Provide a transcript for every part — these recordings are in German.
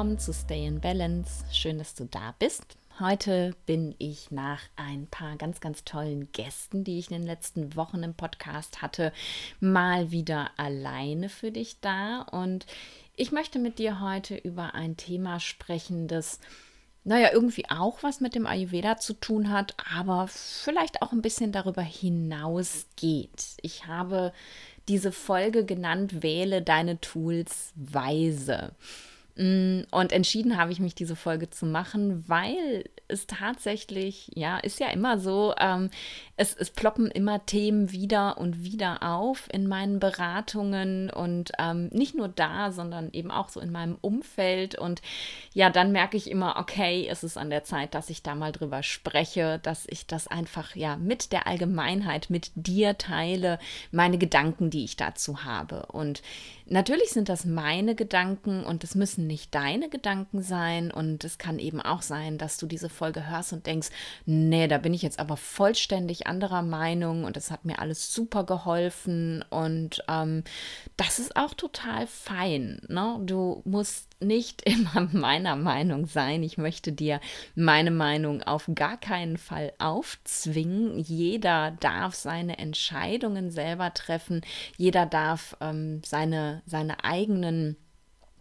willkommen zu Stay in Balance. Schön, dass du da bist. Heute bin ich nach ein paar ganz, ganz tollen Gästen, die ich in den letzten Wochen im Podcast hatte, mal wieder alleine für dich da. Und ich möchte mit dir heute über ein Thema sprechen, das naja, irgendwie auch was mit dem Ayurveda zu tun hat, aber vielleicht auch ein bisschen darüber hinausgeht. Ich habe diese Folge genannt, wähle deine Tools weise. Mm, und entschieden habe ich mich, diese Folge zu machen, weil es tatsächlich, ja, ist ja immer so, ähm, es, es ploppen immer Themen wieder und wieder auf in meinen Beratungen und ähm, nicht nur da, sondern eben auch so in meinem Umfeld. Und ja, dann merke ich immer, okay, es ist an der Zeit, dass ich da mal drüber spreche, dass ich das einfach ja mit der Allgemeinheit, mit dir teile, meine Gedanken, die ich dazu habe. Und natürlich sind das meine Gedanken und es müssen nicht deine Gedanken sein. Und es kann eben auch sein, dass du diese Folge hörst und denkst, nee, da bin ich jetzt aber vollständig anderer Meinung und es hat mir alles super geholfen. Und ähm, das ist auch total fein. Ne? Du musst nicht immer meiner Meinung sein. Ich möchte dir meine Meinung auf gar keinen Fall aufzwingen. Jeder darf seine Entscheidungen selber treffen. Jeder darf ähm, seine, seine eigenen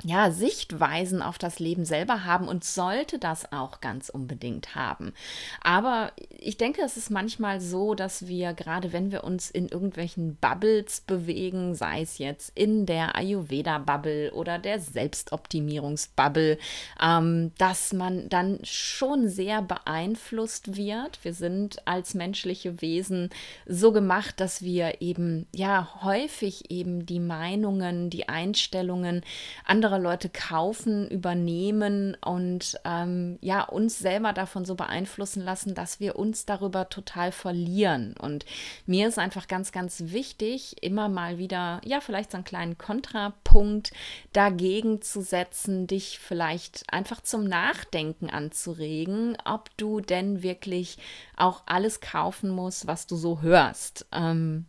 ja, Sichtweisen auf das Leben selber haben und sollte das auch ganz unbedingt haben. Aber ich denke, es ist manchmal so, dass wir, gerade wenn wir uns in irgendwelchen Bubbles bewegen, sei es jetzt in der Ayurveda-Bubble oder der Selbstoptimierungsbubble, ähm, dass man dann schon sehr beeinflusst wird. Wir sind als menschliche Wesen so gemacht, dass wir eben, ja, häufig eben die Meinungen, die Einstellungen anderer andere Leute kaufen, übernehmen und ähm, ja, uns selber davon so beeinflussen lassen, dass wir uns darüber total verlieren. Und mir ist einfach ganz, ganz wichtig, immer mal wieder, ja, vielleicht so einen kleinen Kontrapunkt dagegen zu setzen, dich vielleicht einfach zum Nachdenken anzuregen, ob du denn wirklich auch alles kaufen musst, was du so hörst. Ähm,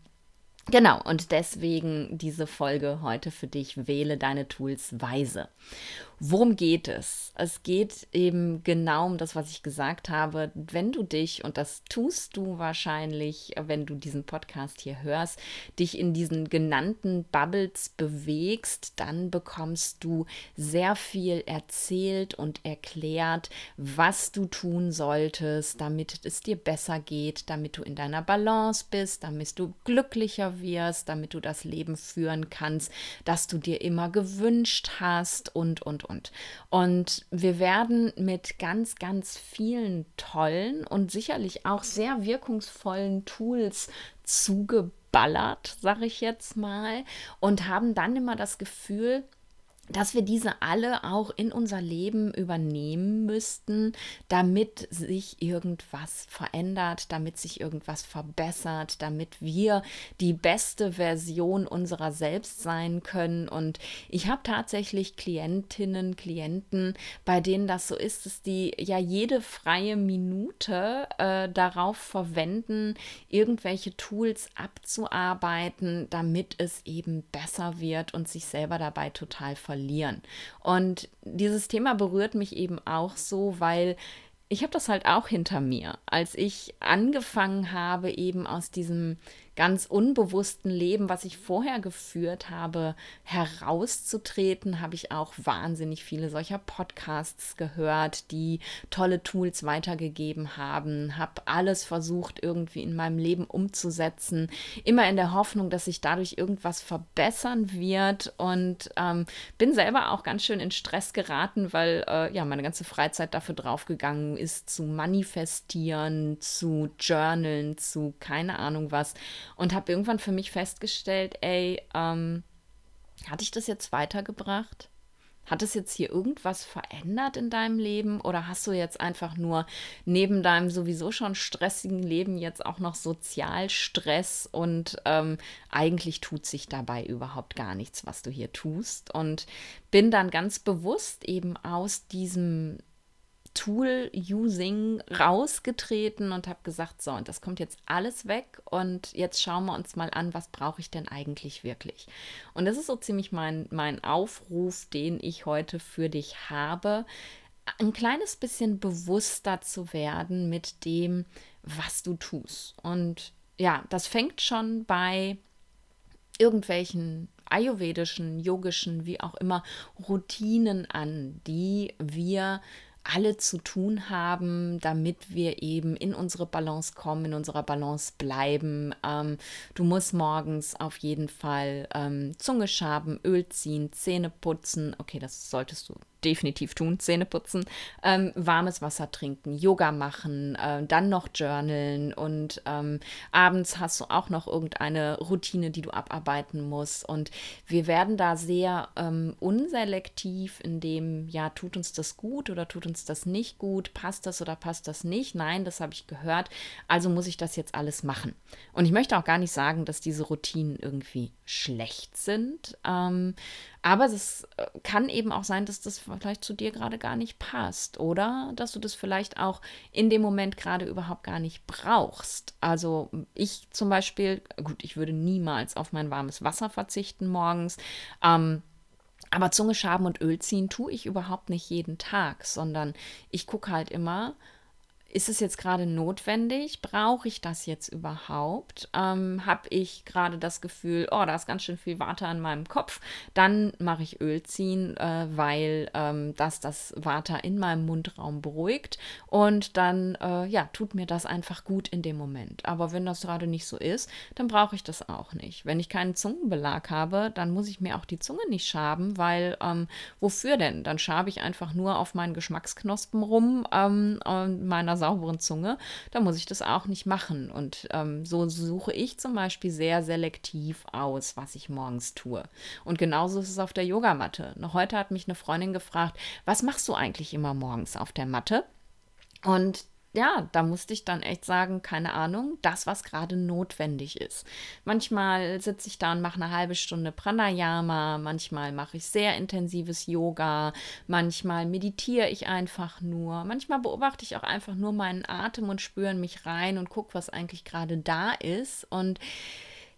Genau, und deswegen diese Folge heute für dich, wähle deine Tools weise. Worum geht es? Es geht eben genau um das, was ich gesagt habe. Wenn du dich, und das tust du wahrscheinlich, wenn du diesen Podcast hier hörst, dich in diesen genannten Bubbles bewegst, dann bekommst du sehr viel erzählt und erklärt, was du tun solltest, damit es dir besser geht, damit du in deiner Balance bist, damit du glücklicher wirst, damit du das Leben führen kannst, das du dir immer gewünscht hast und, und, und. Und wir werden mit ganz, ganz vielen tollen und sicherlich auch sehr wirkungsvollen Tools zugeballert, sage ich jetzt mal, und haben dann immer das Gefühl, dass wir diese alle auch in unser Leben übernehmen müssten, damit sich irgendwas verändert, damit sich irgendwas verbessert, damit wir die beste Version unserer selbst sein können. Und ich habe tatsächlich Klientinnen, Klienten, bei denen das so ist, dass die ja jede freie Minute äh, darauf verwenden, irgendwelche Tools abzuarbeiten, damit es eben besser wird und sich selber dabei total verlieren verlieren. Und dieses Thema berührt mich eben auch so, weil ich habe das halt auch hinter mir. Als ich angefangen habe, eben aus diesem ganz unbewussten Leben, was ich vorher geführt habe, herauszutreten, habe ich auch wahnsinnig viele solcher Podcasts gehört, die tolle Tools weitergegeben haben, habe alles versucht irgendwie in meinem Leben umzusetzen, immer in der Hoffnung, dass sich dadurch irgendwas verbessern wird und ähm, bin selber auch ganz schön in Stress geraten, weil äh, ja meine ganze Freizeit dafür draufgegangen ist, zu manifestieren, zu journalen, zu keine Ahnung was und habe irgendwann für mich festgestellt, ey, ähm, hatte ich das jetzt weitergebracht? Hat es jetzt hier irgendwas verändert in deinem Leben oder hast du jetzt einfach nur neben deinem sowieso schon stressigen Leben jetzt auch noch Sozialstress und ähm, eigentlich tut sich dabei überhaupt gar nichts, was du hier tust? Und bin dann ganz bewusst eben aus diesem Tool-Using rausgetreten und habe gesagt, so, und das kommt jetzt alles weg und jetzt schauen wir uns mal an, was brauche ich denn eigentlich wirklich. Und das ist so ziemlich mein, mein Aufruf, den ich heute für dich habe, ein kleines bisschen bewusster zu werden mit dem, was du tust. Und ja, das fängt schon bei irgendwelchen ayurvedischen, yogischen, wie auch immer, Routinen an, die wir alle zu tun haben, damit wir eben in unsere Balance kommen, in unserer Balance bleiben. Ähm, du musst morgens auf jeden Fall ähm, Zunge schaben, Öl ziehen, Zähne putzen. Okay, das solltest du definitiv tun, Zähne putzen, ähm, warmes Wasser trinken, Yoga machen, äh, dann noch journalen und ähm, abends hast du auch noch irgendeine Routine, die du abarbeiten musst. Und wir werden da sehr ähm, unselektiv in dem, ja, tut uns das gut oder tut uns das nicht gut, passt das oder passt das nicht? Nein, das habe ich gehört, also muss ich das jetzt alles machen. Und ich möchte auch gar nicht sagen, dass diese Routinen irgendwie schlecht sind. Aber es äh, kann eben auch sein, dass das vielleicht zu dir gerade gar nicht passt oder dass du das vielleicht auch in dem Moment gerade überhaupt gar nicht brauchst. Also ich zum Beispiel, gut, ich würde niemals auf mein warmes Wasser verzichten morgens. Ähm, aber Zunge schaben und Öl ziehen tue ich überhaupt nicht jeden Tag, sondern ich gucke halt immer, ist es jetzt gerade notwendig? Brauche ich das jetzt überhaupt? Ähm, Habe ich gerade das Gefühl, oh, da ist ganz schön viel Water an meinem Kopf? Dann mache ich Öl ziehen, äh, weil ähm, das das Water in meinem Mundraum beruhigt und dann, äh, ja, tut mir das einfach gut in dem Moment. Aber wenn das gerade nicht so ist, dann brauche ich das auch nicht. Wenn ich keinen Zungenbelag habe, dann muss ich mir auch die Zunge nicht schaben, weil ähm, wofür denn? Dann schabe ich einfach nur auf meinen Geschmacksknospen rum ähm, meiner sauberen Zunge, dann muss ich das auch nicht machen. Und ähm, so suche ich zum Beispiel sehr selektiv aus, was ich morgens tue. Und genauso ist es auf der Yogamatte. Heute hat mich eine Freundin gefragt, was machst du eigentlich immer morgens auf der Matte? Und ja, da musste ich dann echt sagen, keine Ahnung, das, was gerade notwendig ist. Manchmal sitze ich da und mache eine halbe Stunde Pranayama, manchmal mache ich sehr intensives Yoga, manchmal meditiere ich einfach nur, manchmal beobachte ich auch einfach nur meinen Atem und spüre mich rein und gucke, was eigentlich gerade da ist. Und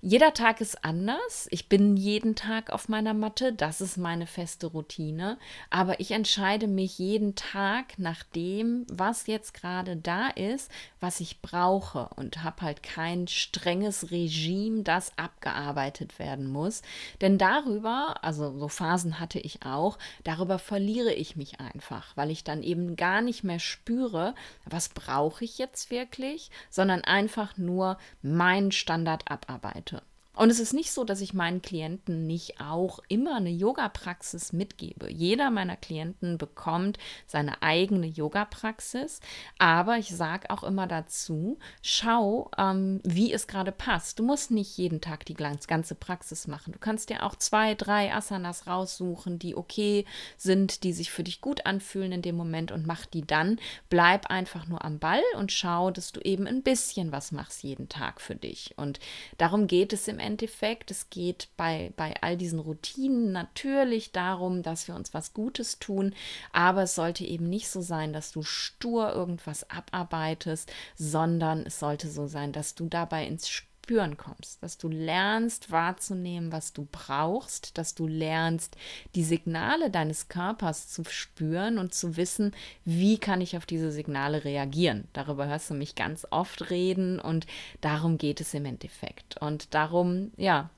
jeder Tag ist anders. Ich bin jeden Tag auf meiner Matte. Das ist meine feste Routine. Aber ich entscheide mich jeden Tag nach dem, was jetzt gerade da ist, was ich brauche. Und habe halt kein strenges Regime, das abgearbeitet werden muss. Denn darüber, also so Phasen hatte ich auch, darüber verliere ich mich einfach, weil ich dann eben gar nicht mehr spüre, was brauche ich jetzt wirklich, sondern einfach nur meinen Standard abarbeite. Und es ist nicht so, dass ich meinen Klienten nicht auch immer eine Yoga-Praxis mitgebe. Jeder meiner Klienten bekommt seine eigene Yoga-Praxis, aber ich sage auch immer dazu, schau, ähm, wie es gerade passt. Du musst nicht jeden Tag die ganze Praxis machen. Du kannst dir auch zwei, drei Asanas raussuchen, die okay sind, die sich für dich gut anfühlen in dem Moment und mach die dann. Bleib einfach nur am Ball und schau, dass du eben ein bisschen was machst jeden Tag für dich. Und darum geht es im Endeffekt. Es geht bei, bei all diesen Routinen natürlich darum, dass wir uns was Gutes tun, aber es sollte eben nicht so sein, dass du stur irgendwas abarbeitest, sondern es sollte so sein, dass du dabei ins Spiel Spüren kommst, dass du lernst wahrzunehmen, was du brauchst, dass du lernst, die Signale deines Körpers zu spüren und zu wissen, wie kann ich auf diese Signale reagieren. Darüber hörst du mich ganz oft reden und darum geht es im Endeffekt. Und darum, ja,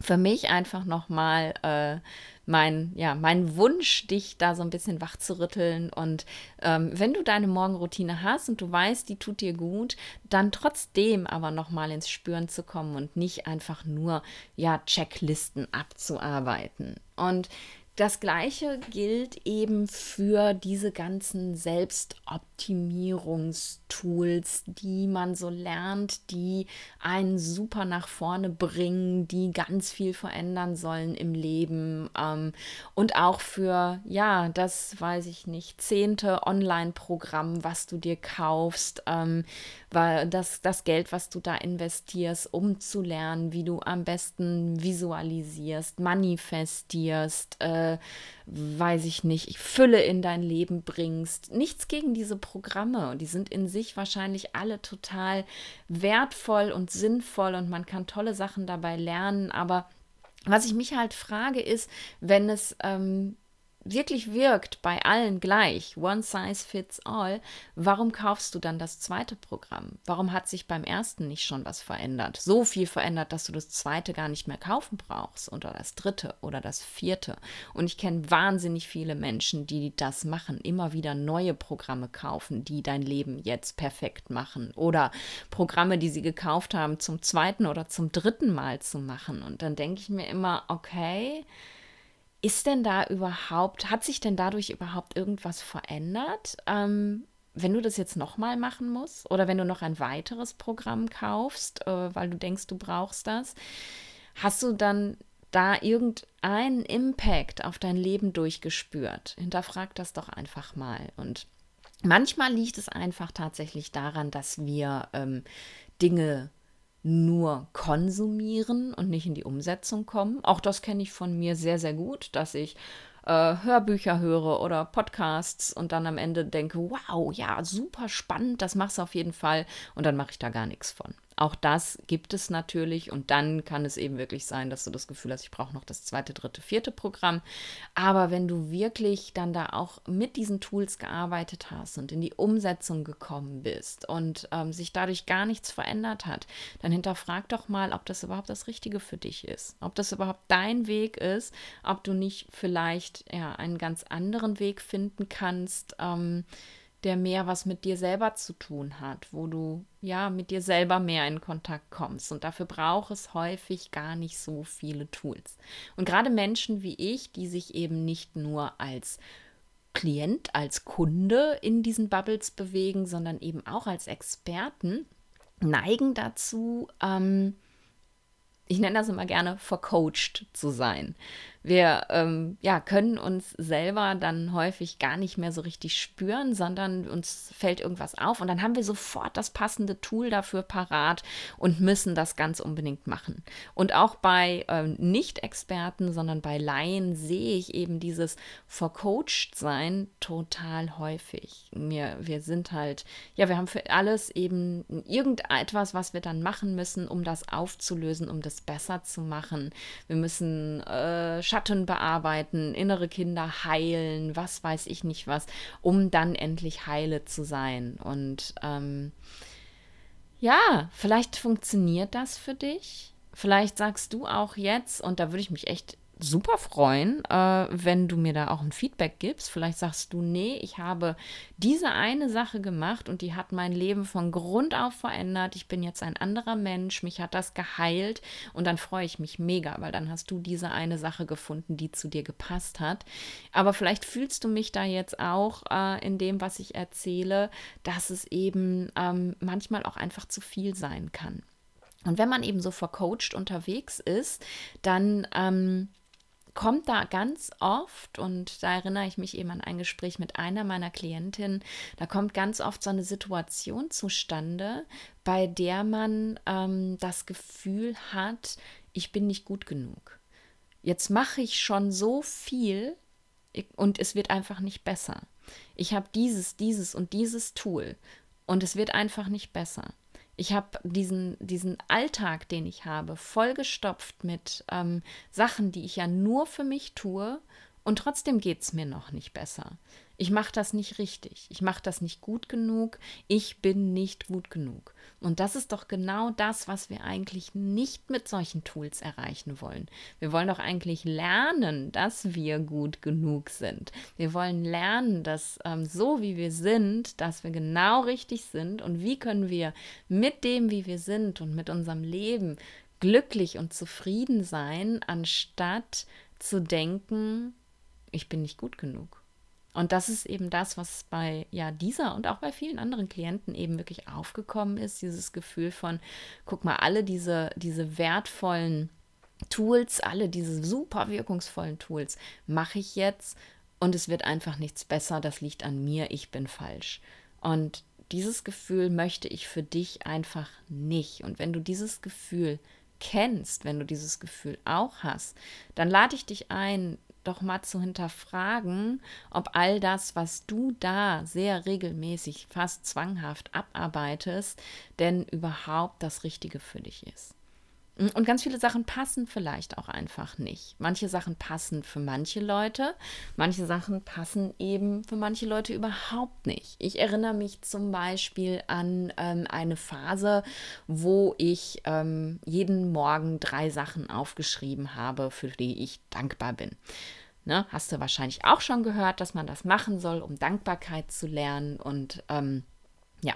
für mich einfach nochmal äh, mein, ja, mein Wunsch, dich da so ein bisschen wach zu rütteln. Und ähm, wenn du deine Morgenroutine hast und du weißt, die tut dir gut, dann trotzdem aber nochmal ins Spüren zu kommen und nicht einfach nur ja, Checklisten abzuarbeiten. Und das gleiche gilt eben für diese ganzen Selbstoptimierungstools, die man so lernt, die einen super nach vorne bringen, die ganz viel verändern sollen im Leben. Ähm, und auch für, ja, das weiß ich nicht, zehnte Online-Programm, was du dir kaufst, ähm, weil das, das Geld, was du da investierst, um zu lernen, wie du am besten visualisierst, manifestierst, weiß ich nicht, Fülle in dein Leben bringst. Nichts gegen diese Programme. Und die sind in sich wahrscheinlich alle total wertvoll und sinnvoll und man kann tolle Sachen dabei lernen. Aber was ich mich halt frage, ist, wenn es ähm, wirklich wirkt bei allen gleich, one size fits all, warum kaufst du dann das zweite Programm? Warum hat sich beim ersten nicht schon was verändert? So viel verändert, dass du das zweite gar nicht mehr kaufen brauchst oder das dritte oder das vierte. Und ich kenne wahnsinnig viele Menschen, die das machen, immer wieder neue Programme kaufen, die dein Leben jetzt perfekt machen oder Programme, die sie gekauft haben, zum zweiten oder zum dritten Mal zu machen. Und dann denke ich mir immer, okay, ist denn da überhaupt, hat sich denn dadurch überhaupt irgendwas verändert? Ähm, wenn du das jetzt nochmal machen musst oder wenn du noch ein weiteres Programm kaufst, äh, weil du denkst, du brauchst das, hast du dann da irgendeinen Impact auf dein Leben durchgespürt? Hinterfrag das doch einfach mal. Und manchmal liegt es einfach tatsächlich daran, dass wir ähm, Dinge nur konsumieren und nicht in die Umsetzung kommen. Auch das kenne ich von mir sehr, sehr gut, dass ich äh, Hörbücher höre oder Podcasts und dann am Ende denke, wow, ja, super spannend, das machst du auf jeden Fall und dann mache ich da gar nichts von. Auch das gibt es natürlich und dann kann es eben wirklich sein, dass du das Gefühl hast, ich brauche noch das zweite, dritte, vierte Programm. Aber wenn du wirklich dann da auch mit diesen Tools gearbeitet hast und in die Umsetzung gekommen bist und ähm, sich dadurch gar nichts verändert hat, dann hinterfrag doch mal, ob das überhaupt das Richtige für dich ist, ob das überhaupt dein Weg ist, ob du nicht vielleicht ja, einen ganz anderen Weg finden kannst. Ähm, der mehr was mit dir selber zu tun hat, wo du ja mit dir selber mehr in Kontakt kommst. Und dafür braucht es häufig gar nicht so viele Tools. Und gerade Menschen wie ich, die sich eben nicht nur als Klient, als Kunde in diesen Bubbles bewegen, sondern eben auch als Experten, neigen dazu, ähm, ich nenne das immer gerne, vercoacht zu sein. Wir ähm, ja, können uns selber dann häufig gar nicht mehr so richtig spüren, sondern uns fällt irgendwas auf und dann haben wir sofort das passende Tool dafür parat und müssen das ganz unbedingt machen. Und auch bei ähm, Nicht-Experten, sondern bei Laien sehe ich eben dieses Vercoacht-Sein total häufig. Wir, wir sind halt, ja, wir haben für alles eben irgendetwas, was wir dann machen müssen, um das aufzulösen, um das besser zu machen. Wir müssen äh, Schatten bearbeiten, innere Kinder heilen, was weiß ich nicht was, um dann endlich heile zu sein. Und ähm, ja, vielleicht funktioniert das für dich. Vielleicht sagst du auch jetzt, und da würde ich mich echt super freuen, äh, wenn du mir da auch ein Feedback gibst. Vielleicht sagst du, nee, ich habe diese eine Sache gemacht und die hat mein Leben von Grund auf verändert. Ich bin jetzt ein anderer Mensch, mich hat das geheilt und dann freue ich mich mega, weil dann hast du diese eine Sache gefunden, die zu dir gepasst hat. Aber vielleicht fühlst du mich da jetzt auch äh, in dem, was ich erzähle, dass es eben ähm, manchmal auch einfach zu viel sein kann. Und wenn man eben so vercoacht unterwegs ist, dann ähm, kommt da ganz oft, und da erinnere ich mich eben an ein Gespräch mit einer meiner Klientinnen, da kommt ganz oft so eine Situation zustande, bei der man ähm, das Gefühl hat, ich bin nicht gut genug. Jetzt mache ich schon so viel und es wird einfach nicht besser. Ich habe dieses, dieses und dieses Tool und es wird einfach nicht besser. Ich habe diesen, diesen Alltag, den ich habe, vollgestopft mit ähm, Sachen, die ich ja nur für mich tue und trotzdem geht es mir noch nicht besser. Ich mache das nicht richtig. Ich mache das nicht gut genug. Ich bin nicht gut genug. Und das ist doch genau das, was wir eigentlich nicht mit solchen Tools erreichen wollen. Wir wollen doch eigentlich lernen, dass wir gut genug sind. Wir wollen lernen, dass ähm, so wie wir sind, dass wir genau richtig sind und wie können wir mit dem, wie wir sind und mit unserem Leben glücklich und zufrieden sein, anstatt zu denken, ich bin nicht gut genug. Und das ist eben das, was bei ja dieser und auch bei vielen anderen Klienten eben wirklich aufgekommen ist, dieses Gefühl von, guck mal, alle diese, diese wertvollen Tools, alle diese super wirkungsvollen Tools mache ich jetzt und es wird einfach nichts besser, das liegt an mir, ich bin falsch. Und dieses Gefühl möchte ich für dich einfach nicht. Und wenn du dieses Gefühl kennst, wenn du dieses Gefühl auch hast, dann lade ich dich ein, doch mal zu hinterfragen, ob all das, was du da sehr regelmäßig, fast zwanghaft abarbeitest, denn überhaupt das Richtige für dich ist. Und ganz viele Sachen passen vielleicht auch einfach nicht. Manche Sachen passen für manche Leute, manche Sachen passen eben für manche Leute überhaupt nicht. Ich erinnere mich zum Beispiel an ähm, eine Phase, wo ich ähm, jeden Morgen drei Sachen aufgeschrieben habe, für die ich dankbar bin. Ne, hast du wahrscheinlich auch schon gehört, dass man das machen soll, um Dankbarkeit zu lernen und ähm, ja,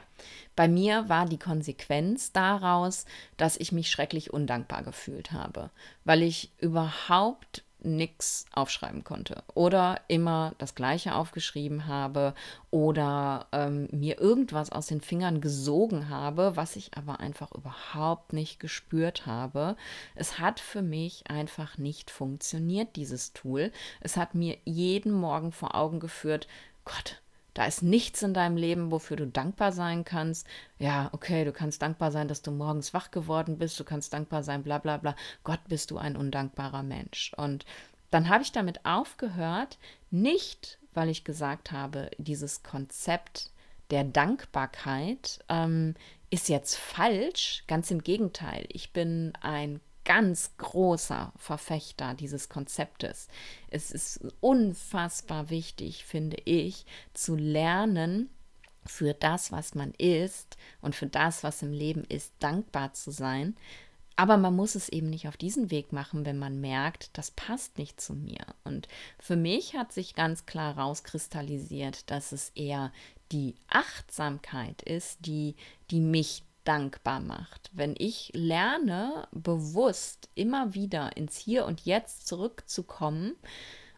bei mir war die Konsequenz daraus, dass ich mich schrecklich undankbar gefühlt habe, weil ich überhaupt nichts aufschreiben konnte oder immer das Gleiche aufgeschrieben habe oder ähm, mir irgendwas aus den Fingern gesogen habe, was ich aber einfach überhaupt nicht gespürt habe. Es hat für mich einfach nicht funktioniert, dieses Tool. Es hat mir jeden Morgen vor Augen geführt, Gott, da ist nichts in deinem Leben, wofür du dankbar sein kannst. Ja, okay, du kannst dankbar sein, dass du morgens wach geworden bist. Du kannst dankbar sein, bla bla bla. Gott, bist du ein undankbarer Mensch. Und dann habe ich damit aufgehört, nicht, weil ich gesagt habe, dieses Konzept der Dankbarkeit ähm, ist jetzt falsch. Ganz im Gegenteil. Ich bin ein ganz großer Verfechter dieses Konzeptes. Es ist unfassbar wichtig, finde ich, zu lernen, für das, was man ist und für das, was im Leben ist, dankbar zu sein. Aber man muss es eben nicht auf diesen Weg machen, wenn man merkt, das passt nicht zu mir. Und für mich hat sich ganz klar rauskristallisiert, dass es eher die Achtsamkeit ist, die, die mich dankbar macht. Wenn ich lerne, bewusst immer wieder ins Hier und Jetzt zurückzukommen,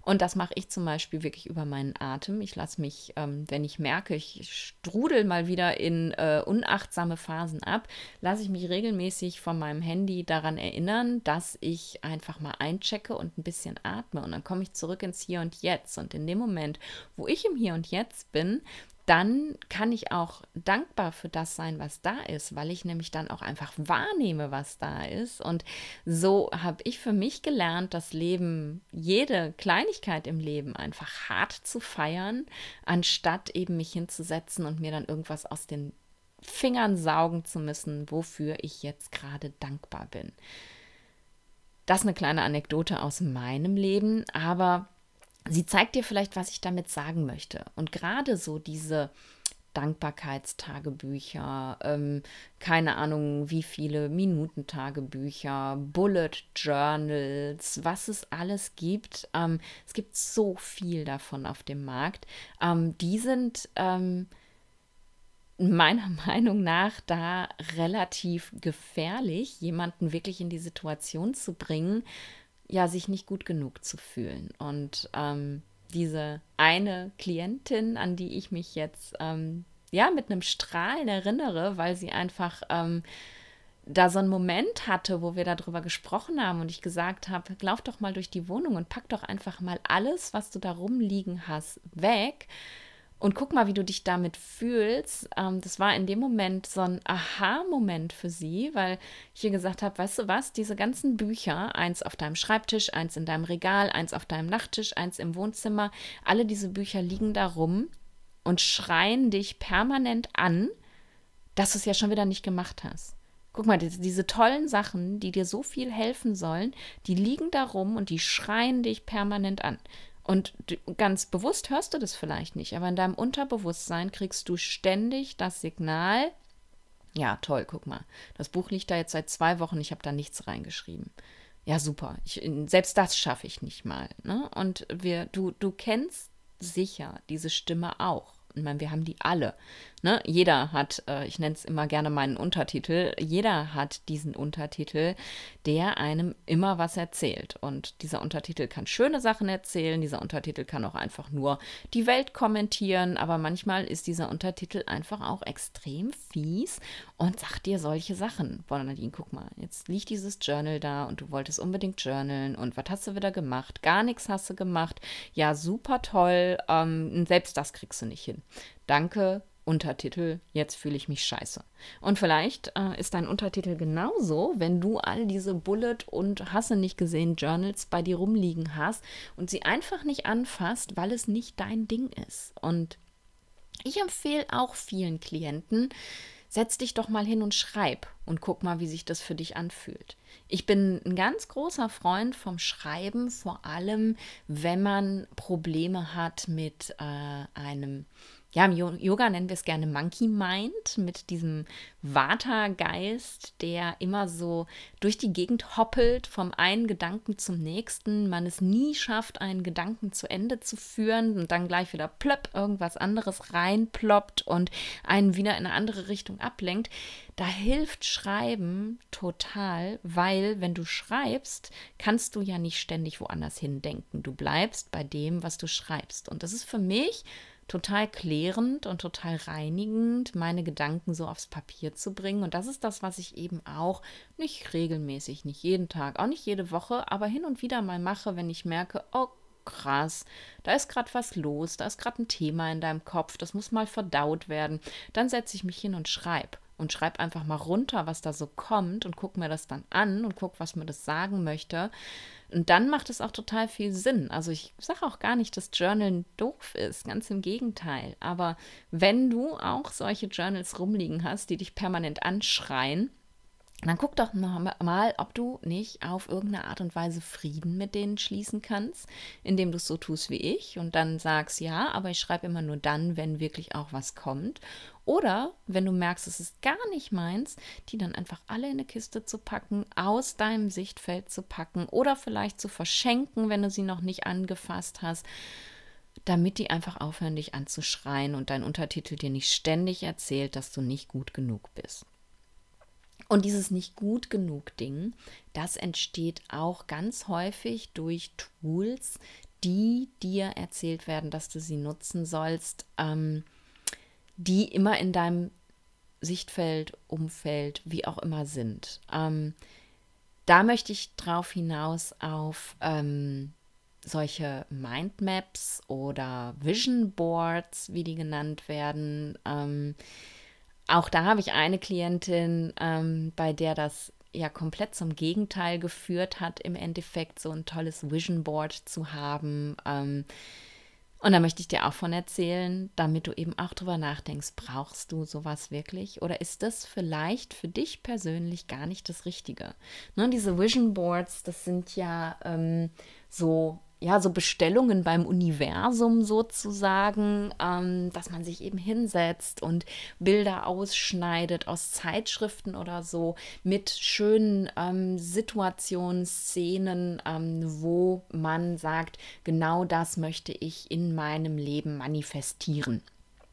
und das mache ich zum Beispiel wirklich über meinen Atem. Ich lasse mich, ähm, wenn ich merke, ich strudel mal wieder in äh, unachtsame Phasen ab, lasse ich mich regelmäßig von meinem Handy daran erinnern, dass ich einfach mal einchecke und ein bisschen atme. Und dann komme ich zurück ins Hier und Jetzt. Und in dem Moment, wo ich im Hier und Jetzt bin, dann kann ich auch dankbar für das sein, was da ist, weil ich nämlich dann auch einfach wahrnehme, was da ist. Und so habe ich für mich gelernt, das Leben, jede Kleinigkeit im Leben einfach hart zu feiern, anstatt eben mich hinzusetzen und mir dann irgendwas aus den Fingern saugen zu müssen, wofür ich jetzt gerade dankbar bin. Das ist eine kleine Anekdote aus meinem Leben, aber sie zeigt dir vielleicht, was ich damit sagen möchte. Und gerade so diese Dankbarkeitstagebücher, ähm, keine Ahnung, wie viele Minutentagebücher, Bullet Journals, was es alles gibt. Ähm, es gibt so viel davon auf dem Markt. Ähm, die sind ähm, meiner Meinung nach da relativ gefährlich, jemanden wirklich in die Situation zu bringen, ja, sich nicht gut genug zu fühlen. Und ähm, diese eine Klientin, an die ich mich jetzt ähm, ja mit einem Strahlen erinnere, weil sie einfach ähm, da so einen Moment hatte, wo wir darüber gesprochen haben und ich gesagt habe, lauf doch mal durch die Wohnung und pack doch einfach mal alles, was du da rumliegen hast, weg und guck mal, wie du dich damit fühlst. Ähm, das war in dem Moment so ein Aha-Moment für sie, weil ich ihr gesagt habe, weißt du was, diese ganzen Bücher, eins auf deinem Schreibtisch, eins in deinem Regal, eins auf deinem Nachttisch, eins im Wohnzimmer, alle diese Bücher liegen da rum und schreien dich permanent an, dass du es ja schon wieder nicht gemacht hast. Guck mal, diese, diese, tollen Sachen, die dir so viel helfen sollen, die liegen da rum und die schreien dich permanent an. Und ganz bewusst hörst du das vielleicht nicht, aber in deinem Unterbewusstsein kriegst du ständig das Signal, ja, toll, guck mal, das Buch liegt da jetzt seit zwei Wochen, ich habe da nichts reingeschrieben. Ja, super. Ich, selbst das schaffe ich nicht mal. Ne? Und wir, du, du kennst sicher diese Stimme auch. Ich meine, wir haben die alle. Ne? Jeder hat, äh, ich nenne es immer gerne meinen Untertitel, jeder hat diesen Untertitel, der einem immer was erzählt. Und dieser Untertitel kann schöne Sachen erzählen, dieser Untertitel kann auch einfach nur die Welt kommentieren, aber manchmal ist dieser Untertitel einfach auch extrem fies und sagt dir solche Sachen. Boah, Nadine, guck mal, jetzt liegt dieses Journal da und du wolltest unbedingt journalen und was hast du wieder gemacht? Gar nichts hast du gemacht. Ja, super toll, ähm, selbst das kriegst du nicht hin. Danke, Untertitel, jetzt fühle ich mich scheiße. Und vielleicht äh, ist dein Untertitel genauso, wenn du all diese Bullet und Hasse nicht gesehen Journals bei dir rumliegen hast und sie einfach nicht anfasst, weil es nicht dein Ding ist. Und ich empfehle auch vielen Klienten, setz dich doch mal hin und schreib und guck mal, wie sich das für dich anfühlt. Ich bin ein ganz großer Freund vom Schreiben, vor allem wenn man Probleme hat mit äh, einem ja, im Yoga nennen wir es gerne Monkey Mind, mit diesem Vata-Geist, der immer so durch die Gegend hoppelt, vom einen Gedanken zum nächsten, man es nie schafft, einen Gedanken zu Ende zu führen und dann gleich wieder plöpp irgendwas anderes reinploppt und einen wieder in eine andere Richtung ablenkt. Da hilft Schreiben total, weil wenn du schreibst, kannst du ja nicht ständig woanders hindenken. Du bleibst bei dem, was du schreibst. Und das ist für mich total klärend und total reinigend, meine Gedanken so aufs Papier zu bringen. Und das ist das, was ich eben auch nicht regelmäßig, nicht jeden Tag, auch nicht jede Woche, aber hin und wieder mal mache, wenn ich merke, oh krass, da ist gerade was los, da ist gerade ein Thema in deinem Kopf, das muss mal verdaut werden. Dann setze ich mich hin und schreibe und schreibe einfach mal runter, was da so kommt und gucke mir das dann an und gucke, was mir das sagen möchte. Und dann macht es auch total viel Sinn. Also ich sage auch gar nicht, dass Journalen doof ist, ganz im Gegenteil. Aber wenn du auch solche Journals rumliegen hast, die dich permanent anschreien, dann guck doch mal, ob du nicht auf irgendeine Art und Weise Frieden mit denen schließen kannst, indem du es so tust wie ich und dann sagst, ja, aber ich schreibe immer nur dann, wenn wirklich auch was kommt. Oder wenn du merkst, es ist gar nicht meins, die dann einfach alle in eine Kiste zu packen, aus deinem Sichtfeld zu packen oder vielleicht zu verschenken, wenn du sie noch nicht angefasst hast damit die einfach aufhören, dich anzuschreien und dein Untertitel dir nicht ständig erzählt, dass du nicht gut genug bist. Und dieses nicht gut genug Ding, das entsteht auch ganz häufig durch Tools, die dir erzählt werden, dass du sie nutzen sollst, ähm, die immer in deinem Sichtfeld, Umfeld, wie auch immer sind. Ähm, da möchte ich drauf hinaus auf ähm, solche Mindmaps oder Vision Boards, wie die genannt werden. Auch da habe ich eine Klientin, ähm, bei der das ja komplett zum Gegenteil geführt hat, im Endeffekt so ein tolles Vision Board zu haben. Ähm, und da möchte ich dir auch von erzählen, damit du eben auch drüber nachdenkst, brauchst du sowas wirklich oder ist das vielleicht für dich persönlich gar nicht das Richtige? Ne, diese Vision Boards, das sind ja ähm, so ja, so Bestellungen beim Universum sozusagen, ähm, dass man sich eben hinsetzt und Bilder ausschneidet aus Zeitschriften oder so mit schönen ähm, Situationen, Szenen, ähm, wo man sagt, genau das möchte ich in meinem Leben manifestieren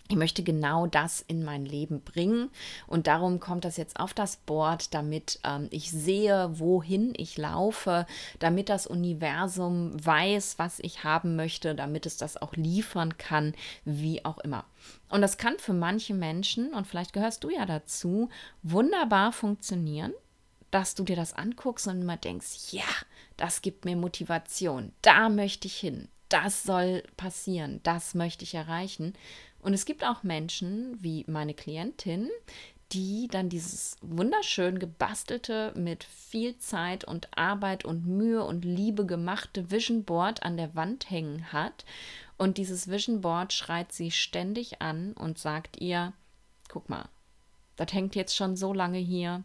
ich möchte genau das in mein Leben bringen und darum kommt das jetzt auf das Board, damit ähm, ich sehe, wohin ich laufe, damit das Universum weiß, was ich haben möchte, damit es das auch liefern kann, wie auch immer. Und das kann für manche Menschen, und vielleicht gehörst du ja dazu, wunderbar funktionieren, dass du dir das anguckst und immer denkst, ja, das gibt mir Motivation, da möchte ich hin, das soll passieren, das möchte ich erreichen. Und es gibt auch Menschen, wie meine Klientin, die dann dieses wunderschön gebastelte, mit viel Zeit und Arbeit und Mühe und Liebe gemachte Vision Board an der Wand hängen hat. Und dieses Vision Board schreit sie ständig an und sagt ihr, guck mal, das hängt jetzt schon so lange hier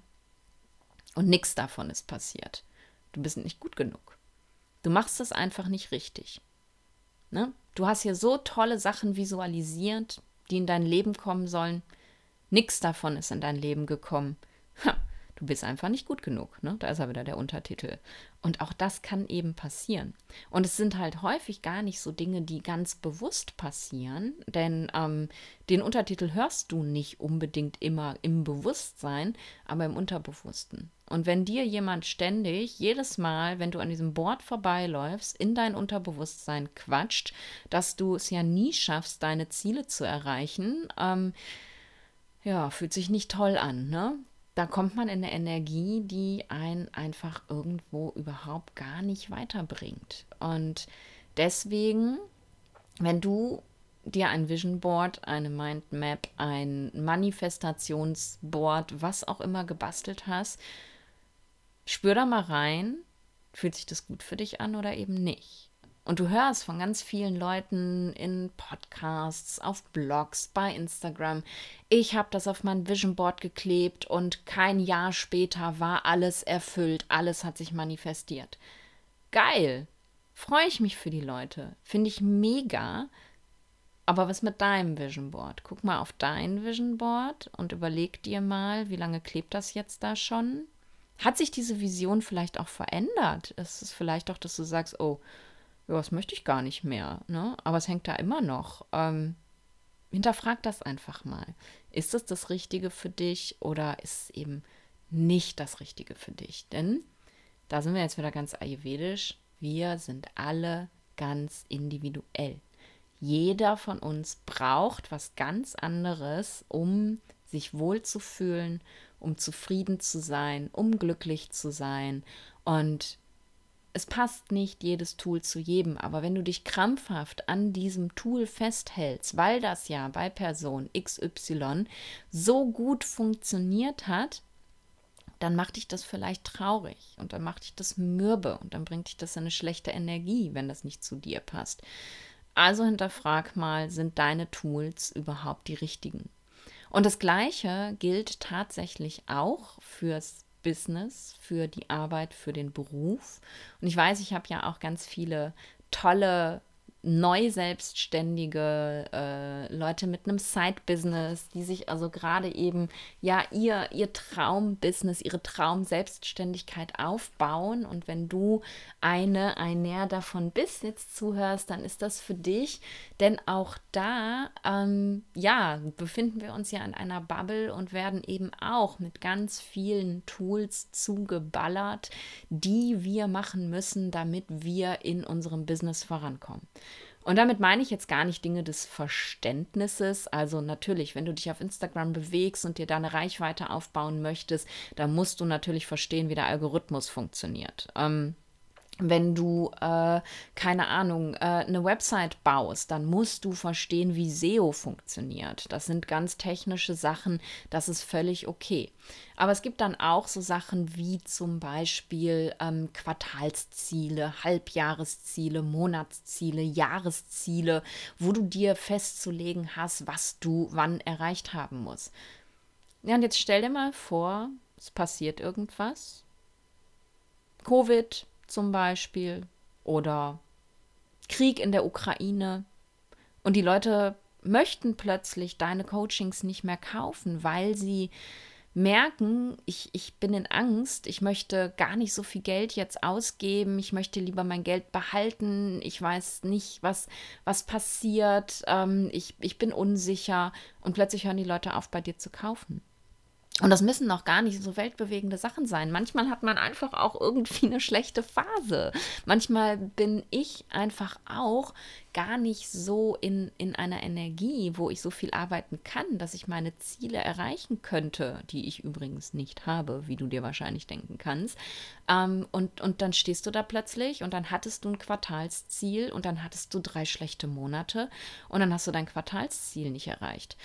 und nichts davon ist passiert. Du bist nicht gut genug. Du machst es einfach nicht richtig. Ne? Du hast hier so tolle Sachen visualisiert, die in dein Leben kommen sollen. Nichts davon ist in dein Leben gekommen. Ha, du bist einfach nicht gut genug. Ne? Da ist er wieder der Untertitel. Und auch das kann eben passieren. Und es sind halt häufig gar nicht so Dinge, die ganz bewusst passieren, denn ähm, den Untertitel hörst du nicht unbedingt immer im Bewusstsein, aber im Unterbewussten. Und wenn dir jemand ständig, jedes Mal, wenn du an diesem Board vorbeiläufst, in dein Unterbewusstsein quatscht, dass du es ja nie schaffst, deine Ziele zu erreichen, ähm, ja, fühlt sich nicht toll an, ne? da kommt man in eine Energie, die einen einfach irgendwo überhaupt gar nicht weiterbringt. Und deswegen, wenn du dir ein Vision Board, eine Mind Map, ein Manifestationsboard, was auch immer gebastelt hast, spür da mal rein, fühlt sich das gut für dich an oder eben nicht. Und du hörst von ganz vielen Leuten in Podcasts, auf Blogs, bei Instagram, ich habe das auf mein Vision Board geklebt und kein Jahr später war alles erfüllt, alles hat sich manifestiert. Geil. Freue ich mich für die Leute. Finde ich mega. Aber was mit deinem Vision Board? Guck mal auf dein Vision Board und überleg dir mal, wie lange klebt das jetzt da schon? Hat sich diese Vision vielleicht auch verändert? Ist es vielleicht auch, dass du sagst, oh, ja, das möchte ich gar nicht mehr, ne? Aber es hängt da immer noch. Ähm, hinterfrag das einfach mal. Ist es das Richtige für dich oder ist es eben nicht das Richtige für dich? Denn da sind wir jetzt wieder ganz ayurvedisch. Wir sind alle ganz individuell. Jeder von uns braucht was ganz anderes, um sich wohlzufühlen, um zufrieden zu sein, um glücklich zu sein. Und es passt nicht jedes Tool zu jedem, aber wenn du dich krampfhaft an diesem Tool festhältst, weil das ja bei Person XY so gut funktioniert hat, dann macht dich das vielleicht traurig und dann macht dich das mürbe und dann bringt dich das in eine schlechte Energie, wenn das nicht zu dir passt. Also hinterfrag mal, sind deine Tools überhaupt die richtigen? Und das Gleiche gilt tatsächlich auch fürs Business, für die Arbeit, für den Beruf. Und ich weiß, ich habe ja auch ganz viele tolle neu selbstständige äh, Leute mit einem Side-Business, die sich also gerade eben ja ihr, ihr Traumbusiness, ihre Traum-Selbstständigkeit aufbauen. Und wenn du eine, ein näher davon bist, jetzt zuhörst, dann ist das für dich. Denn auch da, ähm, ja, befinden wir uns ja in einer Bubble und werden eben auch mit ganz vielen Tools zugeballert, die wir machen müssen, damit wir in unserem Business vorankommen. Und damit meine ich jetzt gar nicht Dinge des Verständnisses. Also natürlich, wenn du dich auf Instagram bewegst und dir da eine Reichweite aufbauen möchtest, dann musst du natürlich verstehen, wie der Algorithmus funktioniert. Ähm, wenn du, äh, keine Ahnung, äh, eine Website baust, dann musst du verstehen, wie SEO funktioniert. Das sind ganz technische Sachen, das ist völlig okay. Aber es gibt dann auch so Sachen wie zum Beispiel ähm, Quartalsziele, Halbjahresziele, Monatsziele, Jahresziele, wo du dir festzulegen hast, was du wann erreicht haben musst. Ja, und jetzt stell dir mal vor, es passiert irgendwas. Covid, zum Beispiel. Oder Krieg in der Ukraine. Und die Leute möchten plötzlich deine Coachings nicht mehr kaufen, weil sie merken, ich, ich bin in Angst, ich möchte gar nicht so viel Geld jetzt ausgeben, ich möchte lieber mein Geld behalten, ich weiß nicht, was, was passiert, ähm, ich, ich bin unsicher. Und plötzlich hören die Leute auf, bei dir zu kaufen. Und das müssen noch gar nicht so weltbewegende Sachen sein. Manchmal hat man einfach auch irgendwie eine schlechte Phase. Manchmal bin ich einfach auch gar nicht so in, in einer Energie, wo ich so viel arbeiten kann, dass ich meine Ziele erreichen könnte, die ich übrigens nicht habe, wie du dir wahrscheinlich denken kannst. Ähm, und, und dann stehst du da plötzlich und dann hattest du ein Quartalsziel und dann hattest du drei schlechte Monate und dann hast du dein Quartalsziel nicht erreicht.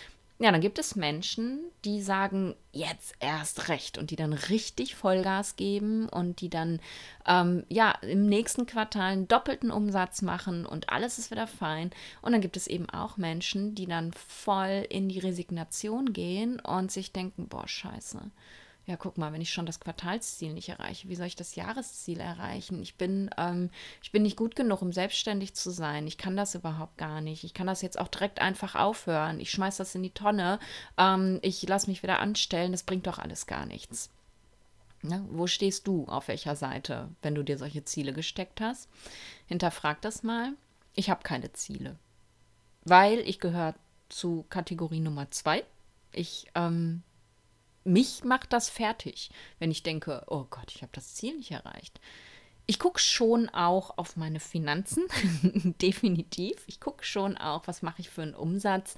Ja, dann gibt es Menschen, die sagen, jetzt erst recht und die dann richtig Vollgas geben und die dann ähm, ja im nächsten Quartal einen doppelten Umsatz machen und alles ist wieder fein. Und dann gibt es eben auch Menschen, die dann voll in die Resignation gehen und sich denken, boah, scheiße ja, guck mal, wenn ich schon das Quartalsziel nicht erreiche, wie soll ich das Jahresziel erreichen? Ich bin, ähm, ich bin nicht gut genug, um selbstständig zu sein. Ich kann das überhaupt gar nicht. Ich kann das jetzt auch direkt einfach aufhören. Ich schmeiß das in die Tonne. Ähm, ich lasse mich wieder anstellen. Das bringt doch alles gar nichts. Ne? Wo stehst du auf welcher Seite, wenn du dir solche Ziele gesteckt hast? Hinterfrag das mal. Ich habe keine Ziele, weil ich gehöre zu Kategorie Nummer zwei. Ich ähm, mich macht das fertig, wenn ich denke, oh Gott, ich habe das Ziel nicht erreicht. Ich gucke schon auch auf meine Finanzen, definitiv. Ich gucke schon auch, was mache ich für einen Umsatz.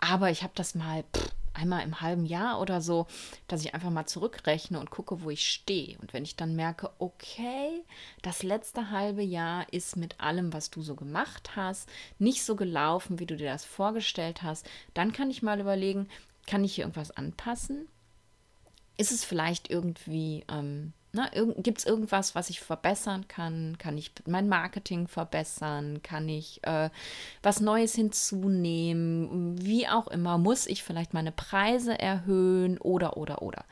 Aber ich habe das mal pff, einmal im halben Jahr oder so, dass ich einfach mal zurückrechne und gucke, wo ich stehe. Und wenn ich dann merke, okay, das letzte halbe Jahr ist mit allem, was du so gemacht hast, nicht so gelaufen, wie du dir das vorgestellt hast, dann kann ich mal überlegen, kann ich hier irgendwas anpassen? Ist es vielleicht irgendwie ähm, Ne, Gibt es irgendwas, was ich verbessern kann? Kann ich mein Marketing verbessern? Kann ich äh, was Neues hinzunehmen? Wie auch immer, muss ich vielleicht meine Preise erhöhen oder, oder, oder.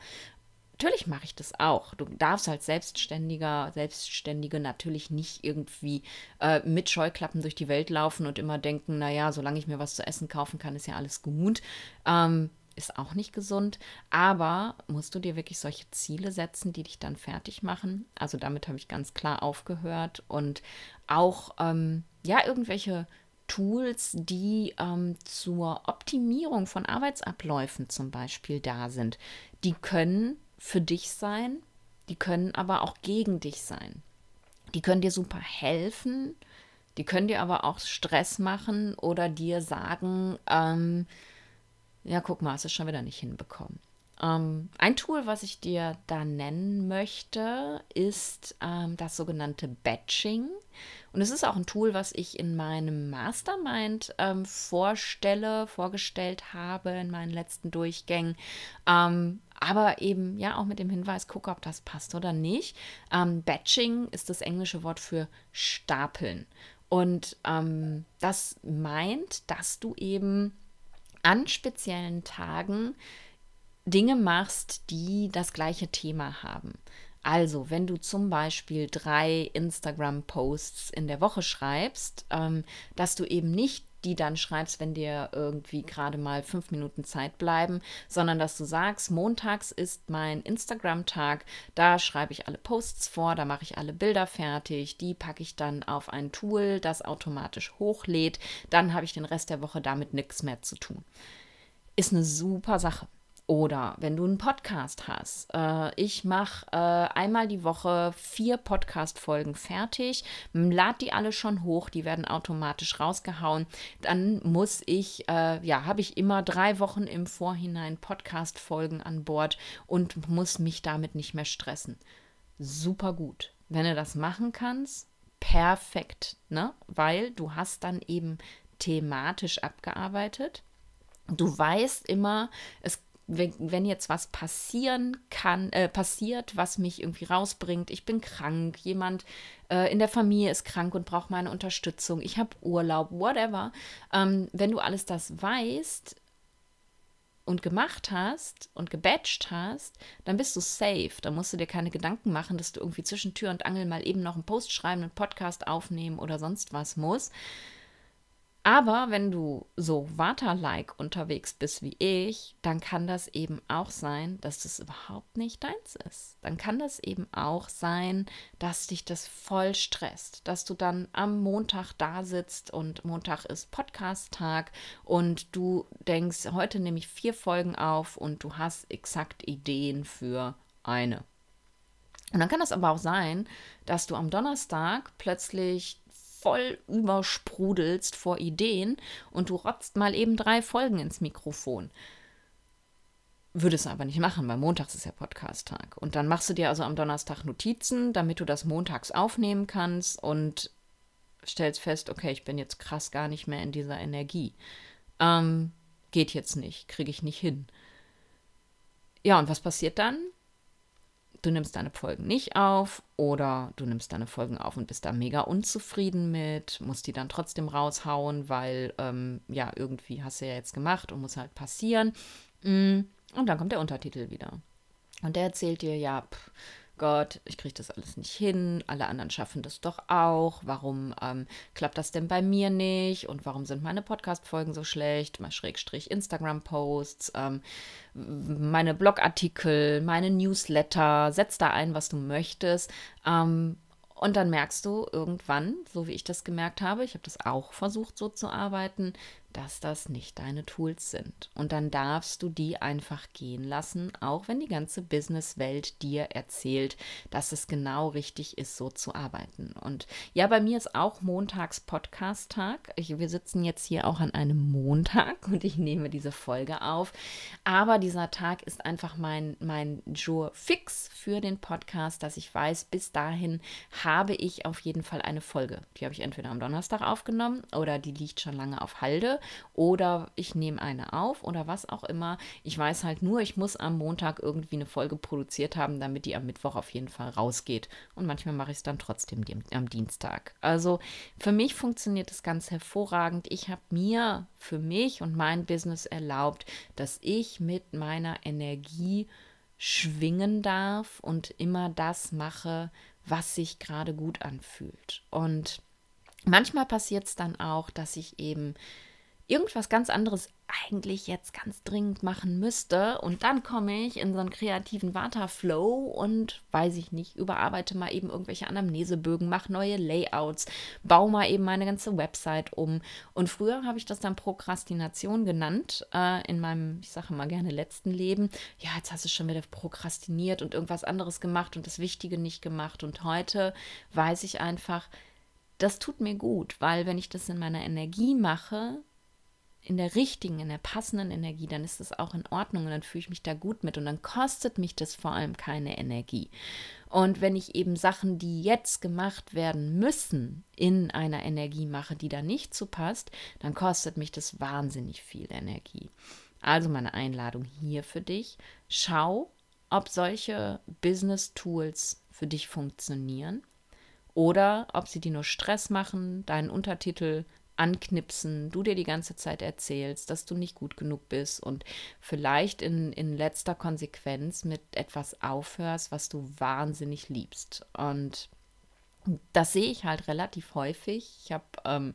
Natürlich mache ich das auch. Du darfst als Selbstständiger, Selbstständige natürlich nicht irgendwie äh, mit Scheuklappen durch die Welt laufen und immer denken, naja, solange ich mir was zu essen kaufen kann, ist ja alles gut. Ähm, ist auch nicht gesund, aber musst du dir wirklich solche Ziele setzen, die dich dann fertig machen? Also damit habe ich ganz klar aufgehört und auch ähm, ja irgendwelche Tools, die ähm, zur Optimierung von Arbeitsabläufen zum Beispiel da sind, die können für dich sein, die können aber auch gegen dich sein. Die können dir super helfen, die können dir aber auch Stress machen oder dir sagen, ähm, ja, guck mal, hast du schon wieder nicht hinbekommen. Ähm, ein Tool, was ich dir da nennen möchte, ist ähm, das sogenannte Batching. Und es ist auch ein Tool, was ich in meinem Mastermind ähm, vorstelle, vorgestellt habe in meinen letzten Durchgängen. Ähm, aber eben ja auch mit dem Hinweis, gucke, ob das passt oder nicht. Ähm, Batching ist das englische Wort für Stapeln. Und ähm, das meint, dass du eben an speziellen Tagen Dinge machst, die das gleiche Thema haben. Also, wenn du zum Beispiel drei Instagram-Posts in der Woche schreibst, ähm, dass du eben nicht die dann schreibst, wenn dir irgendwie gerade mal fünf Minuten Zeit bleiben, sondern dass du sagst, montags ist mein Instagram-Tag, da schreibe ich alle Posts vor, da mache ich alle Bilder fertig, die packe ich dann auf ein Tool, das automatisch hochlädt, dann habe ich den Rest der Woche damit nichts mehr zu tun. Ist eine super Sache. Oder wenn du einen Podcast hast. Äh, ich mache äh, einmal die Woche vier Podcast-Folgen fertig, lade die alle schon hoch, die werden automatisch rausgehauen. Dann muss ich, äh, ja, habe ich immer drei Wochen im Vorhinein Podcast-Folgen an Bord und muss mich damit nicht mehr stressen. Super gut. Wenn du das machen kannst, perfekt, ne? Weil du hast dann eben thematisch abgearbeitet. Du weißt immer, es wenn, wenn jetzt was passieren kann, äh, passiert, was mich irgendwie rausbringt, ich bin krank, jemand äh, in der Familie ist krank und braucht meine Unterstützung, ich habe Urlaub, whatever. Ähm, wenn du alles das weißt und gemacht hast und gebatcht hast, dann bist du safe. Da musst du dir keine Gedanken machen, dass du irgendwie zwischen Tür und Angel mal eben noch einen Post schreiben, einen Podcast aufnehmen oder sonst was musst, aber wenn du so Vata-like unterwegs bist wie ich, dann kann das eben auch sein, dass das überhaupt nicht deins ist. Dann kann das eben auch sein, dass dich das voll stresst, dass du dann am Montag da sitzt und Montag ist Podcast-Tag und du denkst, heute nehme ich vier Folgen auf und du hast exakt Ideen für eine. Und dann kann das aber auch sein, dass du am Donnerstag plötzlich voll übersprudelst vor Ideen und du rotzt mal eben drei Folgen ins Mikrofon. Würdest du aber nicht machen, weil montags ist ja Podcast-Tag. Und dann machst du dir also am Donnerstag Notizen, damit du das montags aufnehmen kannst und stellst fest, okay, ich bin jetzt krass gar nicht mehr in dieser Energie. Ähm, geht jetzt nicht, kriege ich nicht hin. Ja, und was passiert dann? Du nimmst deine Folgen nicht auf oder du nimmst deine Folgen auf und bist da mega unzufrieden mit, musst die dann trotzdem raushauen, weil ähm, ja, irgendwie hast du ja jetzt gemacht und muss halt passieren. Mm, und dann kommt der Untertitel wieder. Und der erzählt dir, ja, pff, Gott, ich kriege das alles nicht hin, alle anderen schaffen das doch auch, warum ähm, klappt das denn bei mir nicht und warum sind meine Podcast-Folgen so schlecht, mal Schrägstrich Instagram-Posts, ähm, meine Blogartikel, meine Newsletter, setz da ein, was du möchtest. Ähm, und dann merkst du irgendwann, so wie ich das gemerkt habe, ich habe das auch versucht so zu arbeiten, dass das nicht deine Tools sind. Und dann darfst du die einfach gehen lassen, auch wenn die ganze Businesswelt dir erzählt, dass es genau richtig ist, so zu arbeiten. Und ja, bei mir ist auch montags Podcast-Tag. Wir sitzen jetzt hier auch an einem Montag und ich nehme diese Folge auf. Aber dieser Tag ist einfach mein, mein Jour fix für den Podcast, dass ich weiß, bis dahin habe ich auf jeden Fall eine Folge. Die habe ich entweder am Donnerstag aufgenommen oder die liegt schon lange auf Halde oder ich nehme eine auf oder was auch immer. Ich weiß halt nur, ich muss am Montag irgendwie eine Folge produziert haben, damit die am Mittwoch auf jeden Fall rausgeht. Und manchmal mache ich es dann trotzdem am Dienstag. Also für mich funktioniert es ganz hervorragend. Ich habe mir für mich und mein Business erlaubt, dass ich mit meiner Energie schwingen darf und immer das mache, was sich gerade gut anfühlt. Und manchmal passiert es dann auch, dass ich eben irgendwas ganz anderes eigentlich jetzt ganz dringend machen müsste. Und dann komme ich in so einen kreativen Vata-Flow und weiß ich nicht, überarbeite mal eben irgendwelche Anamnesebögen, mache neue Layouts, baue mal eben meine ganze Website um. Und früher habe ich das dann Prokrastination genannt, äh, in meinem, ich sage mal gerne, letzten Leben. Ja, jetzt hast du schon wieder prokrastiniert und irgendwas anderes gemacht und das Wichtige nicht gemacht. Und heute weiß ich einfach, das tut mir gut, weil wenn ich das in meiner Energie mache, in der richtigen, in der passenden Energie, dann ist das auch in Ordnung und dann fühle ich mich da gut mit und dann kostet mich das vor allem keine Energie. Und wenn ich eben Sachen, die jetzt gemacht werden müssen, in einer Energie mache, die da nicht zu passt, dann kostet mich das wahnsinnig viel Energie. Also meine Einladung hier für dich. Schau, ob solche Business-Tools für dich funktionieren oder ob sie dir nur Stress machen, deinen Untertitel anknipsen, du dir die ganze Zeit erzählst, dass du nicht gut genug bist und vielleicht in, in letzter Konsequenz mit etwas aufhörst, was du wahnsinnig liebst. Und das sehe ich halt relativ häufig. Ich habe ähm,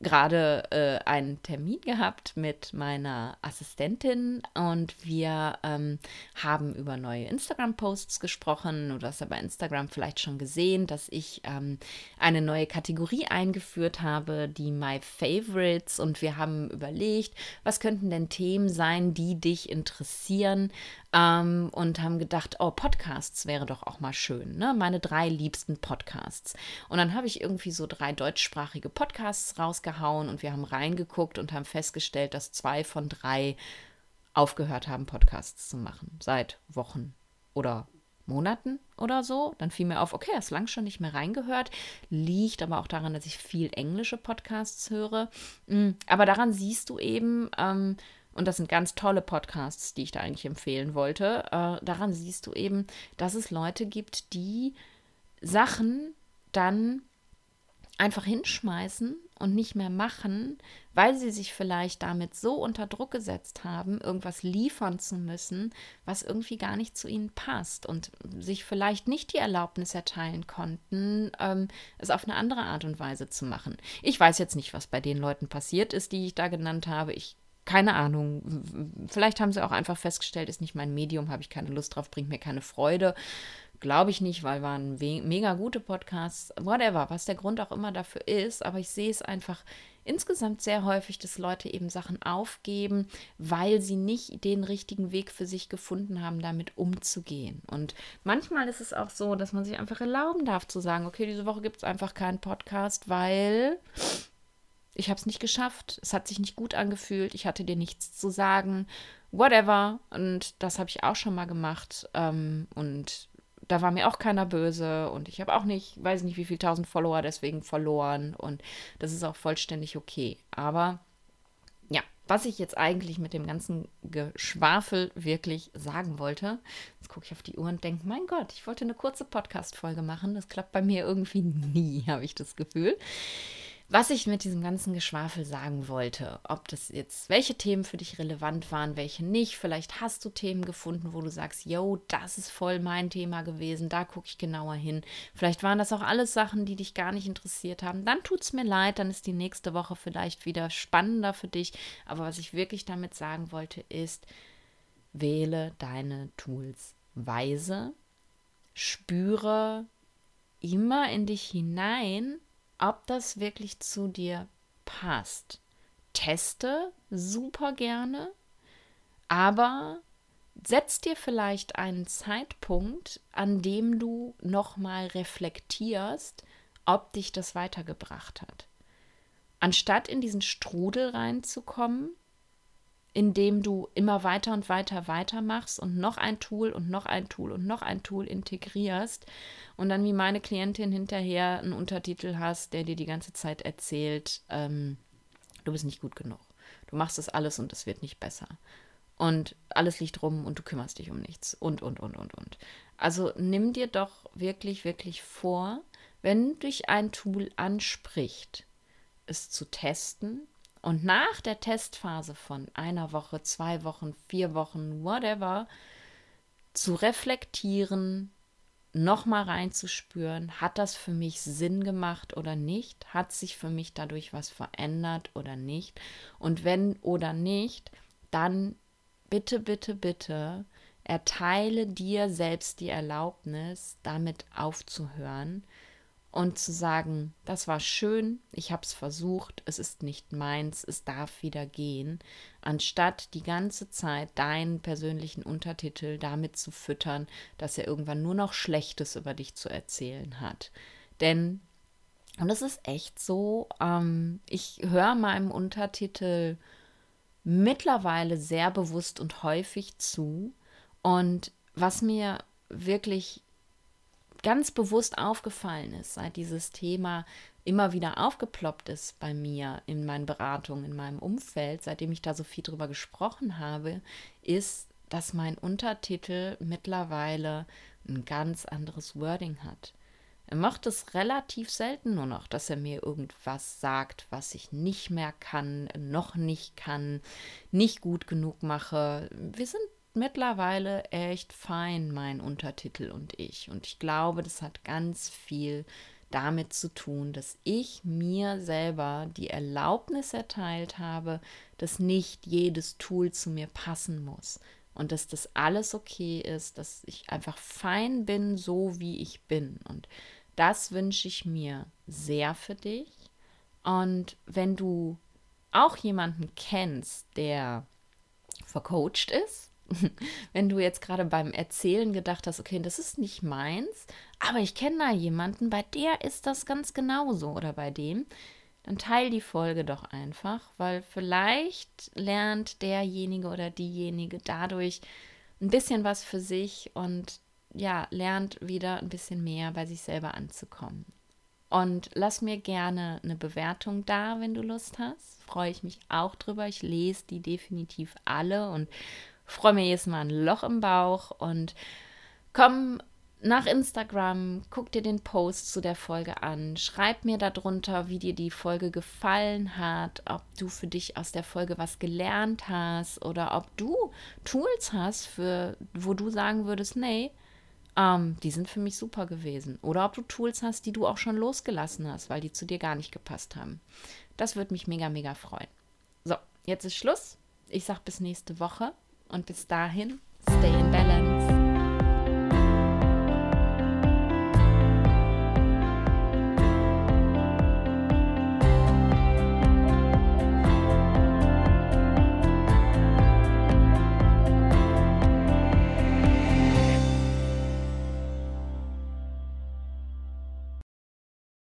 gerade äh, einen Termin gehabt mit meiner Assistentin und wir ähm, haben über neue Instagram-Posts gesprochen. Du hast ja bei Instagram vielleicht schon gesehen, dass ich ähm, eine neue Kategorie eingeführt habe, die My Favorites. Und wir haben überlegt, was könnten denn Themen sein, die dich interessieren ähm, und haben gedacht, oh, Podcasts wäre doch auch mal schön, ne? Meine drei liebsten Podcasts. Und dann habe ich irgendwie so drei deutschsprachige Podcasts rausgehauen und wir haben reingeguckt und haben festgestellt, dass zwei von drei aufgehört haben, Podcasts zu machen. Seit Wochen oder Monaten oder so. Dann fiel mir auf, okay, hast lang schon nicht mehr reingehört. Liegt aber auch daran, dass ich viel englische Podcasts höre. Mm, aber daran siehst du eben, ähm, und das sind ganz tolle Podcasts, die ich da eigentlich empfehlen wollte, äh, daran siehst du eben, dass es Leute gibt, die Sachen dann einfach hinschmeißen und nicht mehr machen, weil sie sich vielleicht damit so unter Druck gesetzt haben, irgendwas liefern zu müssen, was irgendwie gar nicht zu ihnen passt und sich vielleicht nicht die Erlaubnis erteilen konnten, ähm, es auf eine andere Art und Weise zu machen. Ich weiß jetzt nicht, was bei den Leuten passiert ist, die ich da genannt habe. Ich keine Ahnung. Vielleicht haben sie auch einfach festgestellt, ist nicht mein Medium, habe ich keine Lust drauf, bringt mir keine Freude. Glaube ich nicht, weil waren mega gute Podcasts, whatever, was der Grund auch immer dafür ist. Aber ich sehe es einfach insgesamt sehr häufig, dass Leute eben Sachen aufgeben, weil sie nicht den richtigen Weg für sich gefunden haben, damit umzugehen. Und manchmal ist es auch so, dass man sich einfach erlauben darf zu sagen, okay, diese Woche gibt es einfach keinen Podcast, weil ich habe es nicht geschafft, es hat sich nicht gut angefühlt, ich hatte dir nichts zu sagen, whatever. Und das habe ich auch schon mal gemacht. Ähm, und da war mir auch keiner böse und ich habe auch nicht, weiß nicht, wie viel tausend Follower deswegen verloren. Und das ist auch vollständig okay. Aber ja, was ich jetzt eigentlich mit dem ganzen Geschwafel wirklich sagen wollte, jetzt gucke ich auf die Uhr und denke, mein Gott, ich wollte eine kurze Podcast-Folge machen. Das klappt bei mir irgendwie nie, habe ich das Gefühl was ich mit diesem ganzen Geschwafel sagen wollte, ob das jetzt, welche Themen für dich relevant waren, welche nicht. Vielleicht hast du Themen gefunden, wo du sagst, yo, das ist voll mein Thema gewesen, da gucke ich genauer hin. Vielleicht waren das auch alles Sachen, die dich gar nicht interessiert haben. Dann tut es mir leid, dann ist die nächste Woche vielleicht wieder spannender für dich. Aber was ich wirklich damit sagen wollte, ist, wähle deine Tools weise, spüre immer in dich hinein, ob das wirklich zu dir passt. teste super gerne, aber setz dir vielleicht einen Zeitpunkt, an dem du nochmal reflektierst, ob dich das weitergebracht hat. Anstatt in diesen Strudel reinzukommen, in dem du immer weiter und weiter weitermachst und noch ein Tool und noch ein Tool und noch ein Tool integrierst und dann wie meine Klientin hinterher einen Untertitel hast, der dir die ganze Zeit erzählt, ähm, du bist nicht gut genug. Du machst das alles und es wird nicht besser. Und alles liegt rum und du kümmerst dich um nichts. Und, und, und, und, und. Also nimm dir doch wirklich, wirklich vor, wenn dich ein Tool anspricht, es zu testen und nach der Testphase von einer Woche, zwei Wochen, vier Wochen, whatever, zu reflektieren, nochmal reinzuspüren, hat das für mich Sinn gemacht oder nicht? Hat sich für mich dadurch was verändert oder nicht? Und wenn oder nicht, dann bitte, bitte, bitte erteile dir selbst die Erlaubnis, damit aufzuhören und zu sagen, das war schön, ich habe es versucht, es ist nicht meins, es darf wieder gehen, anstatt die ganze Zeit deinen persönlichen Untertitel damit zu füttern, dass er irgendwann nur noch Schlechtes über dich zu erzählen hat. Denn, und das ist echt so, ähm, ich höre meinem Untertitel mittlerweile sehr bewusst und häufig zu. Und was mir wirklich ganz bewusst aufgefallen ist, seit dieses Thema immer wieder aufgeploppt ist bei mir in meinen Beratungen, in meinem Umfeld, seitdem ich da so viel drüber gesprochen habe, ist, dass mein Untertitel mittlerweile ein ganz anderes Wording hat. Er macht es relativ selten nur noch, dass er mir irgendwas sagt, was ich nicht mehr kann, noch nicht kann, nicht gut genug mache. Wir sind mittlerweile echt fein, mein Untertitel und ich. Und ich glaube, das hat ganz viel damit zu tun, dass ich mir selber die Erlaubnis erteilt habe, dass nicht jedes Tool zu mir passen muss und dass das alles okay ist, dass ich einfach fein bin, so wie ich bin. Und das wünsche ich mir sehr für dich. Und wenn du auch jemanden kennst, der vercoacht ist, wenn du jetzt gerade beim Erzählen gedacht hast, okay, das ist nicht meins, aber ich kenne da jemanden, bei der ist das ganz genauso oder bei dem, dann teil die Folge doch einfach, weil vielleicht lernt derjenige oder diejenige dadurch ein bisschen was für sich und ja, lernt wieder ein bisschen mehr bei sich selber anzukommen. Und lass mir gerne eine Bewertung da, wenn du Lust hast. Freue ich mich auch drüber. Ich lese die definitiv alle und freue mir jedes Mal ein Loch im Bauch und komm nach Instagram, guck dir den Post zu der Folge an, schreib mir darunter, wie dir die Folge gefallen hat, ob du für dich aus der Folge was gelernt hast oder ob du Tools hast, für wo du sagen würdest, nee, ähm, die sind für mich super gewesen. Oder ob du Tools hast, die du auch schon losgelassen hast, weil die zu dir gar nicht gepasst haben. Das würde mich mega, mega freuen. So, jetzt ist Schluss. Ich sag bis nächste Woche. Und bis dahin, stay in balance.